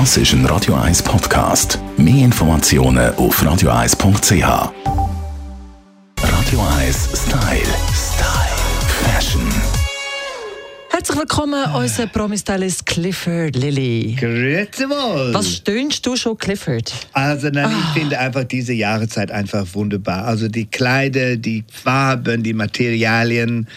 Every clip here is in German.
Das ist ein Radio 1 Podcast. Mehr Informationen auf radio1.ch. Radio 1 Style. Style. Fashion. Herzlich willkommen, unser Promi-Stylist Clifford Lilly. Grüezi wohl. Was stöhnst du schon, Clifford? Also nein, ich finde einfach diese Jahreszeit einfach wunderbar. Also die Kleider, die Farben, die Materialien.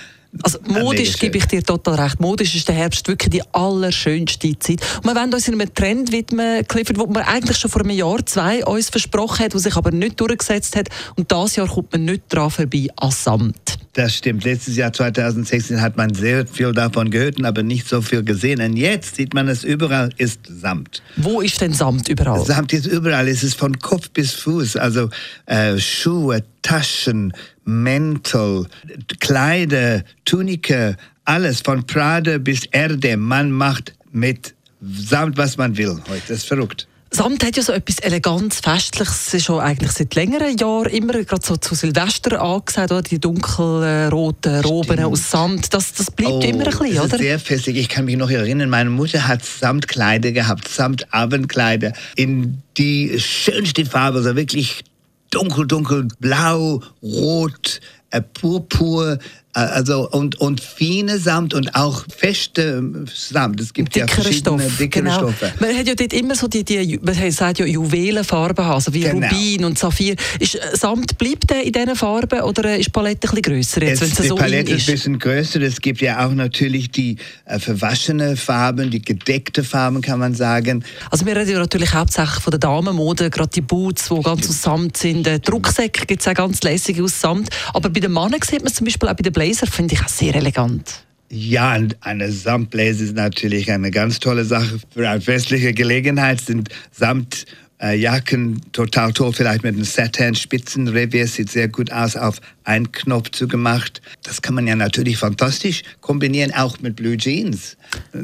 Also modisch Mega gebe ich dir total recht. Modisch ist der Herbst wirklich die allerschönste Zeit. Und wir wollen uns in einem Trend widmen, Clifford, wo man eigentlich schon vor einem Jahr, zwei uns versprochen hat, der sich aber nicht durchgesetzt hat. Und dieses Jahr kommt man nicht dran vorbei an Samt. Das stimmt. Letztes Jahr 2016 hat man sehr viel davon gehört, aber nicht so viel gesehen. Und jetzt sieht man es überall ist Samt. Wo ist denn Samt überall? Samt ist überall. Es ist von Kopf bis Fuß. Also äh, Schuhe, Taschen, Mäntel, Kleider, Tunike, alles von Prada bis Erde. Man macht mit Samt, was man will heute. Das ist verrückt. Samt hat ja so etwas elegant Festliches, schon eigentlich seit längeren Jahren immer gerade so zu Silvester angesagt, oder? die dunkelroten Roben aus Samt, das, das bleibt immer ein bisschen, Oh, das oder? ist sehr festlich. Ich kann mich noch erinnern, meine Mutter hat Samtkleider gehabt, Samtabendkleider in die schönste Farbe, also wirklich dunkel, dunkel, blau, rot, äh, purpur, also und, und feine Samt und auch feste Samt. Es gibt ja dickere verschiedene Stoff, dickere genau. Stoffe. Man hat ja dort immer so die, die man sagt ja Juwelenfarben, also wie Genau. Rubin und Saphir. Ist äh, Samt bleibt der in diesen Farben oder äh, ist die Palette ein bisschen grösser jetzt, Es, die so Palette ist ein bisschen größer. Es gibt ja auch natürlich die äh, verwaschene Farben, die gedeckte Farben, kann man sagen. Also wir reden ja natürlich hauptsächlich von der Damenmode, gerade die Boots, die ganz aus Samt sind. Äh, Die Rucksäcke gibt es auch ganz lässige aus Samt. Aber bei den Männern sieht man es zum Beispiel auch bei den Blazer, finde ich auch sehr elegant. Ja, und eine Samtbläse ist natürlich eine ganz tolle Sache. Für eine festliche Gelegenheit sind Samtjacken total toll. Vielleicht mit einem Satin-Spitzenrevier sieht sehr gut aus, auf einen Knopf zugemacht. Das kann man ja natürlich fantastisch kombinieren, auch mit Blue Jeans.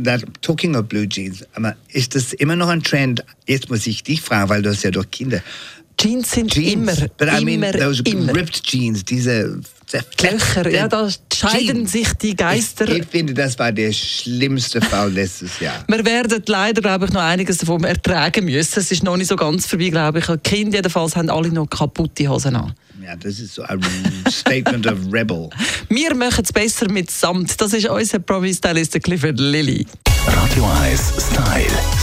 That, talking of Blue Jeans, aber ist das immer noch ein Trend? Jetzt muss ich dich fragen, weil du hast ja doch Kinder. Jeans sind Jeans, immer, but I immer, mean those immer. ripped Jeans, diese Löcher, ja, da scheiden Jeans. sich die Geister. Ich, ich finde, das war der schlimmste Fall letztes Jahr. Wir werden leider, glaube ich, noch einiges davon ertragen müssen. Es ist noch nicht so ganz vorbei, glaube ich. Die Kinder jedenfalls haben alle noch kaputte Hosen an. Ja, das ist so ein Statement of Rebel. Wir machen es besser mit Samt. Das ist unser Promi-Stylist Clifford Lilly. Radio 1 Style. Style.